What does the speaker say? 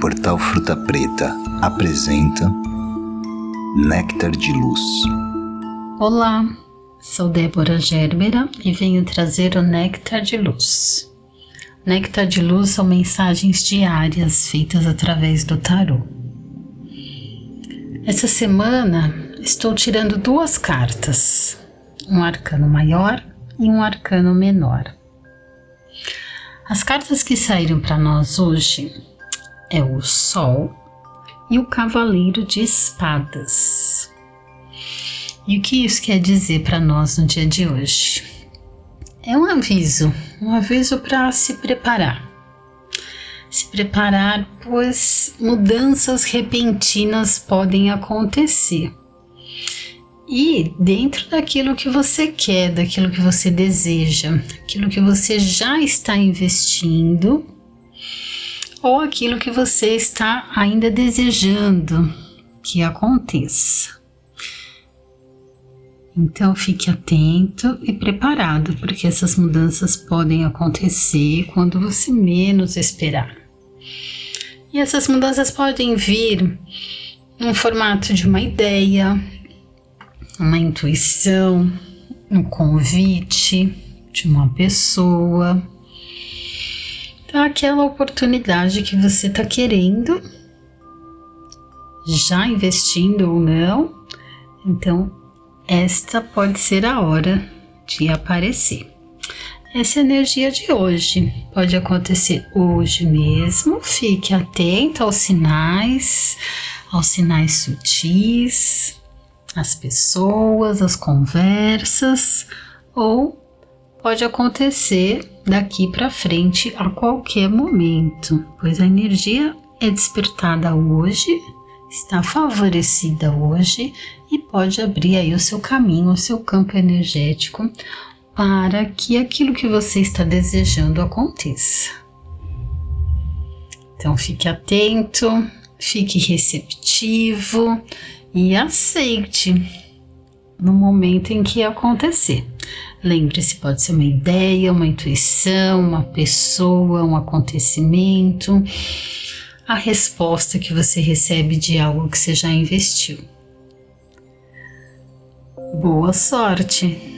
Portal Fruta Preta apresenta Néctar de Luz. Olá, sou Débora Gerbera e venho trazer o Néctar de Luz. Néctar de Luz são mensagens diárias feitas através do tarô. Essa semana estou tirando duas cartas, um arcano maior e um arcano menor. As cartas que saíram para nós hoje é o Sol e o Cavaleiro de Espadas. E o que isso quer dizer para nós no dia de hoje? É um aviso, um aviso para se preparar. Se preparar, pois mudanças repentinas podem acontecer. E dentro daquilo que você quer, daquilo que você deseja, aquilo que você já está investindo, ou aquilo que você está ainda desejando que aconteça. Então fique atento e preparado, porque essas mudanças podem acontecer quando você menos esperar. E essas mudanças podem vir no formato de uma ideia, uma intuição, um convite de uma pessoa aquela oportunidade que você está querendo, já investindo ou não, então esta pode ser a hora de aparecer. Essa é energia de hoje pode acontecer hoje mesmo. Fique atento aos sinais, aos sinais sutis, às pessoas, às conversas, ou pode acontecer daqui para frente a qualquer momento, pois a energia é despertada hoje, está favorecida hoje e pode abrir aí o seu caminho, o seu campo energético para que aquilo que você está desejando aconteça. Então fique atento, fique receptivo e aceite no momento em que acontecer. Lembre-se, pode ser uma ideia, uma intuição, uma pessoa, um acontecimento, a resposta que você recebe de algo que você já investiu. Boa sorte!